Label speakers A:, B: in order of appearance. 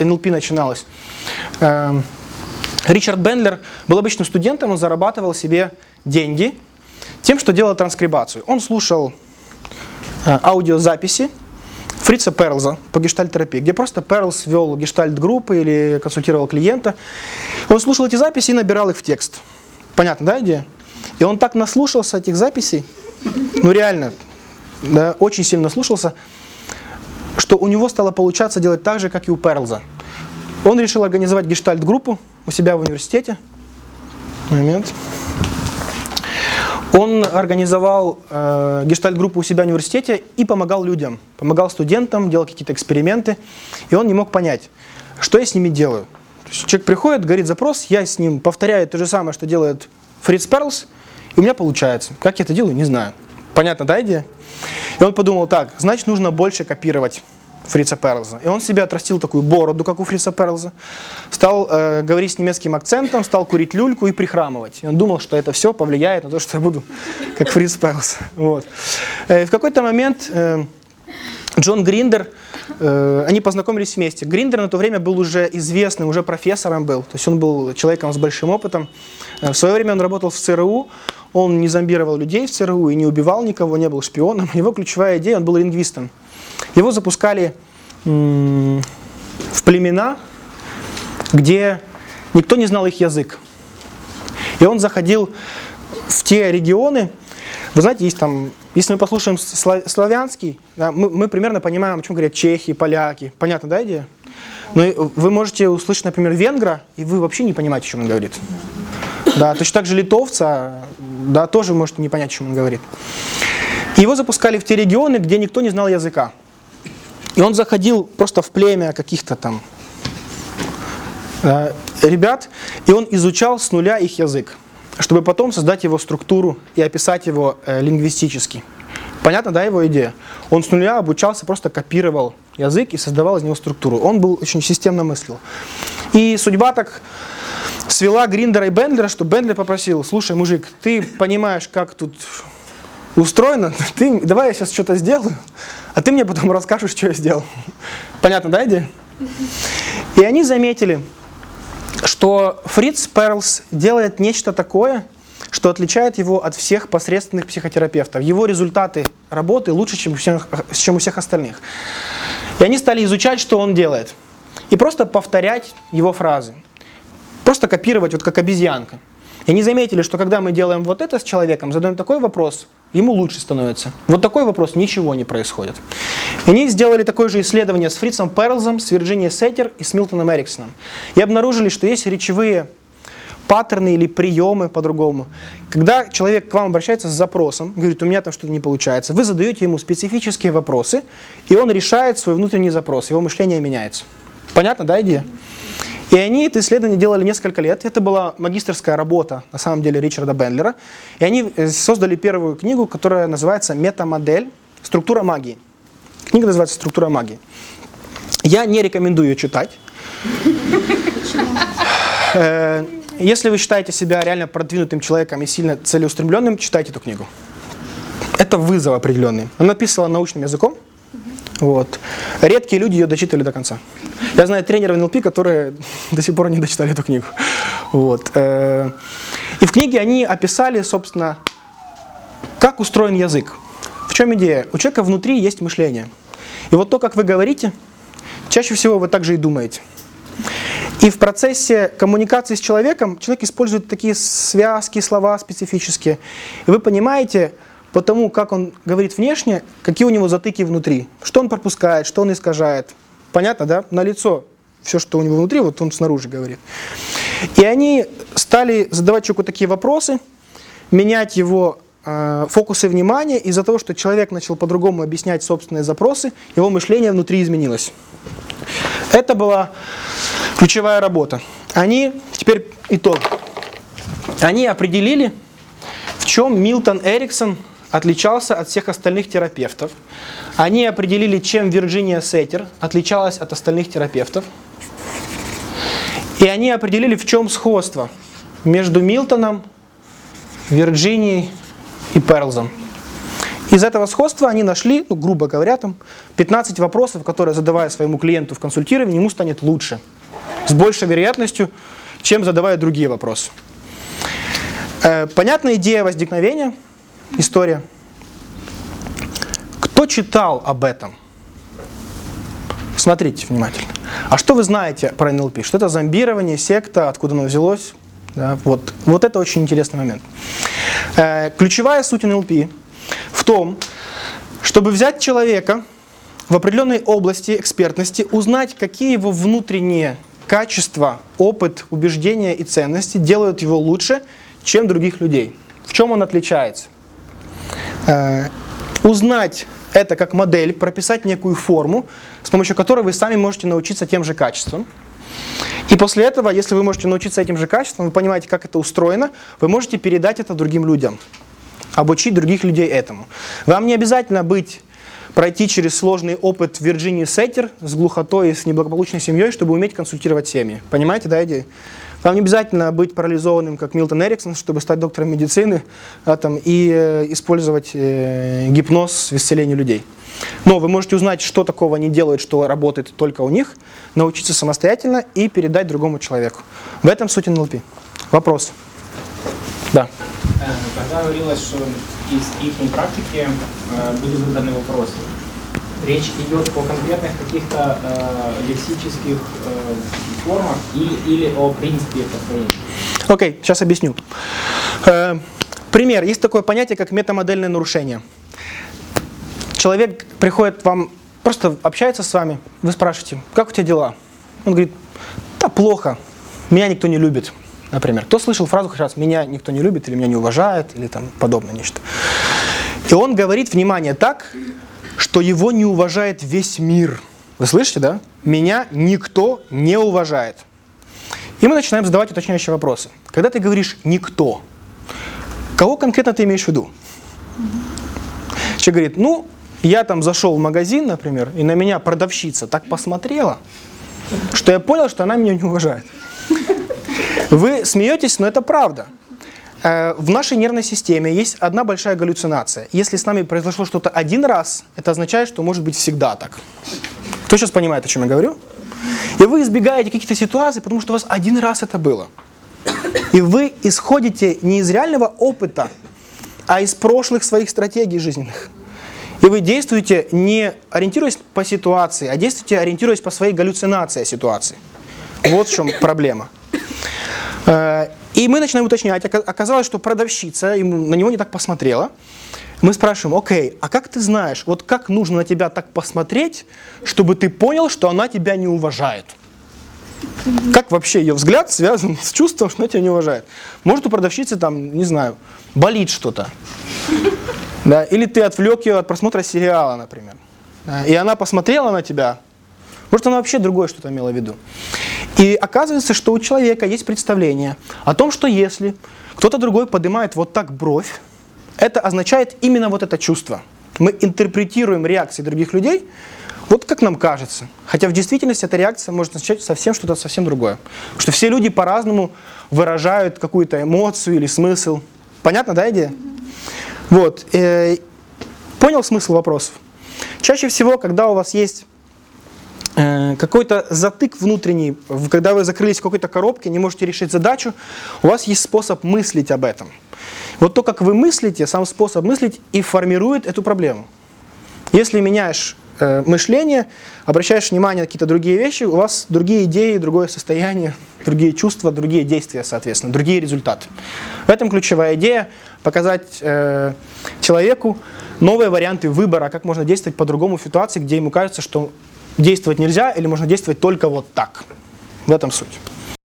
A: НЛП начиналось. Эм, Ричард Бендлер был обычным студентом, он зарабатывал себе деньги тем, что делал транскрибацию. Он слушал э, аудиозаписи Фрица Перлза по гештальтерапии, где просто Перлз вел гештальт-группы или консультировал клиента. Он слушал эти записи и набирал их в текст. Понятно, да, идея? И он так наслушался этих записей, ну реально, да, очень сильно наслушался, что у него стало получаться делать так же, как и у Перлза. Он решил организовать гештальт-группу у себя в университете. Момент. Он организовал э, гештальт-группу у себя в университете и помогал людям, помогал студентам, делал какие-то эксперименты. И он не мог понять, что я с ними делаю. Человек приходит, говорит запрос, я с ним повторяю то же самое, что делает Фриц Перлс, и у меня получается. Как я это делаю, не знаю. Понятно, да, идея? И он подумал так, значит, нужно больше копировать Фрица Перлза. И он себе отрастил такую бороду, как у Фрица Перлза, стал э, говорить с немецким акцентом, стал курить люльку и прихрамывать. И он думал, что это все повлияет на то, что я буду как Фриц Перлз. Вот. Э, в какой-то момент э, Джон Гриндер, э, они познакомились вместе. Гриндер на то время был уже известным, уже профессором был, то есть он был человеком с большим опытом. Э, в свое время он работал в ЦРУ, он не зомбировал людей в ЦРУ и не убивал никого, не был шпионом. Его ключевая идея, он был лингвистом. Его запускали в племена, где никто не знал их язык. И он заходил в те регионы, вы знаете, есть там, если мы послушаем славянский, да, мы, мы примерно понимаем, о чем говорят чехи, поляки. Понятно, да, идея? Но вы можете услышать, например, венгра, и вы вообще не понимаете, о чем он говорит. Да, точно так же литовца, да, тоже можете не понять, о чем он говорит. Его запускали в те регионы, где никто не знал языка. И он заходил просто в племя каких-то там э, ребят, и он изучал с нуля их язык, чтобы потом создать его структуру и описать его э, лингвистически. Понятно, да, его идея? Он с нуля обучался, просто копировал язык и создавал из него структуру. Он был очень системно мыслил. И судьба так свела Гриндера и Бендлера, что Бендлер попросил, слушай, мужик, ты понимаешь, как тут устроено, ты, давай я сейчас что-то сделаю, а ты мне потом расскажешь, что я сделал. Понятно, да, идея? И они заметили, что Фриц Перлс делает нечто такое, что отличает его от всех посредственных психотерапевтов. Его результаты работы лучше, чем у всех, чем у всех остальных. И они стали изучать, что он делает. И просто повторять его фразы. Просто копировать, вот как обезьянка. И они заметили, что когда мы делаем вот это с человеком, задаем такой вопрос, ему лучше становится. Вот такой вопрос, ничего не происходит. Они сделали такое же исследование с Фрицем Перлзом, с Вирджинией Сеттер и с Милтоном Эриксоном. И обнаружили, что есть речевые паттерны или приемы по-другому. Когда человек к вам обращается с запросом, говорит, у меня там что-то не получается, вы задаете ему специфические вопросы, и он решает свой внутренний запрос, его мышление меняется. Понятно, да, идея? И они это исследование делали несколько лет. Это была магистрская работа, на самом деле, Ричарда Бендлера. И они э, создали первую книгу, которая называется «Метамодель. Структура магии». Книга называется «Структура магии». Я не рекомендую ее читать. Э, если вы считаете себя реально продвинутым человеком и сильно целеустремленным, читайте эту книгу. Это вызов определенный. Она написана научным языком. Вот. Редкие люди ее дочитали до конца. Я знаю тренеров НЛП, которые до сих пор не дочитали эту книгу. Вот. Э, и в книге они описали, собственно, как устроен язык. В чем идея? У человека внутри есть мышление. И вот то, как вы говорите, чаще всего вы также и думаете. И в процессе коммуникации с человеком человек использует такие связки, слова специфические. И вы понимаете, по тому, как он говорит внешне, какие у него затыки внутри, что он пропускает, что он искажает. Понятно, да? На лицо все, что у него внутри, вот он снаружи говорит. И они стали задавать человеку такие вопросы, менять его э, фокусы внимания, из-за того, что человек начал по-другому объяснять собственные запросы, его мышление внутри изменилось. Это была ключевая работа. Они, теперь итог, они определили, в чем Милтон Эриксон отличался от всех остальных терапевтов. Они определили, чем Вирджиния Сеттер отличалась от остальных терапевтов. И они определили, в чем сходство между Милтоном, Вирджинией и Перлзом. Из этого сходства они нашли, ну, грубо говоря, там 15 вопросов, которые, задавая своему клиенту в консультировании, ему станет лучше. С большей вероятностью, чем задавая другие вопросы. Э, понятная идея возникновения, история. Кто читал об этом? Смотрите внимательно. А что вы знаете про НЛП? Что это зомбирование, секта, откуда оно взялось? Да, вот. вот это очень интересный момент. Э, ключевая суть НЛП в том, чтобы взять человека в определенной области экспертности, узнать, какие его внутренние качества, опыт, убеждения и ценности делают его лучше, чем других людей. В чем он отличается? Э, узнать это как модель, прописать некую форму, с помощью которой вы сами можете научиться тем же качествам. И после этого, если вы можете научиться этим же качествам, вы понимаете, как это устроено, вы можете передать это другим людям, обучить других людей этому. Вам не обязательно быть пройти через сложный опыт Вирджинии Сеттер с глухотой и с неблагополучной семьей, чтобы уметь консультировать семьи. Понимаете, да, идея? Вам не обязательно быть парализованным, как Милтон Эриксон, чтобы стать доктором медицины а, там, и э, использовать э, гипноз в исцелении людей. Но вы можете узнать, что такого они делают, что работает только у них, научиться самостоятельно и передать другому человеку. В этом суть НЛП. Вопрос? Да.
B: Э, когда говорилось, что из их практики э, были выбраны вопросы, речь идет о конкретных каких-то э, лексических э, формах или, или о принципе построения?
A: Окей, okay, сейчас объясню. Э, пример. Есть такое понятие, как метамодельное нарушение. Человек приходит вам, просто общается с вами, вы спрашиваете, как у тебя дела? Он говорит, да плохо, меня никто не любит, например. Кто слышал фразу хоть раз, меня никто не любит или меня не уважает, или там подобное нечто. И он говорит, внимание, так, что его не уважает весь мир. Вы слышите, да? Меня никто не уважает. И мы начинаем задавать уточняющие вопросы. Когда ты говоришь «никто», кого конкретно ты имеешь в виду? Человек говорит, ну, я там зашел в магазин, например, и на меня продавщица так посмотрела, что я понял, что она меня не уважает. Вы смеетесь, но это правда. Э, в нашей нервной системе есть одна большая галлюцинация. Если с нами произошло что-то один раз, это означает, что может быть всегда так. Кто сейчас понимает, о чем я говорю? И вы избегаете каких-то ситуаций, потому что у вас один раз это было. И вы исходите не из реального опыта, а из прошлых своих стратегий жизненных. И вы действуете не ориентируясь по ситуации, а действуете ориентируясь по своей галлюцинации ситуации. Вот в чем проблема. И мы начинаем уточнять. Оказалось, что продавщица на него не так посмотрела. Мы спрашиваем, окей, а как ты знаешь, вот как нужно на тебя так посмотреть, чтобы ты понял, что она тебя не уважает? Как вообще ее взгляд связан с чувством, что она тебя не уважает? Может, у продавщицы там, не знаю, болит что-то. Да? Или ты отвлек ее от просмотра сериала, например. И она посмотрела на тебя. Может, она вообще другое что-то имела в виду. И оказывается, что у человека есть представление о том, что если кто-то другой поднимает вот так бровь, это означает именно вот это чувство. Мы интерпретируем реакции других людей вот как нам кажется. Хотя в действительности эта реакция может означать совсем что-то совсем другое. Потому что все люди по-разному выражают какую-то эмоцию или смысл. Понятно, да, идея? Вот. Э, понял смысл вопросов? Чаще всего, когда у вас есть какой-то затык внутренний, когда вы закрылись в какой-то коробке, не можете решить задачу, у вас есть способ мыслить об этом. Вот то, как вы мыслите, сам способ мыслить и формирует эту проблему. Если меняешь э, мышление, обращаешь внимание на какие-то другие вещи, у вас другие идеи, другое состояние, другие чувства, другие действия, соответственно, другие результаты. В этом ключевая идея – показать э, человеку новые варианты выбора, как можно действовать по-другому в ситуации, где ему кажется, что действовать нельзя или можно действовать только вот так. В этом суть.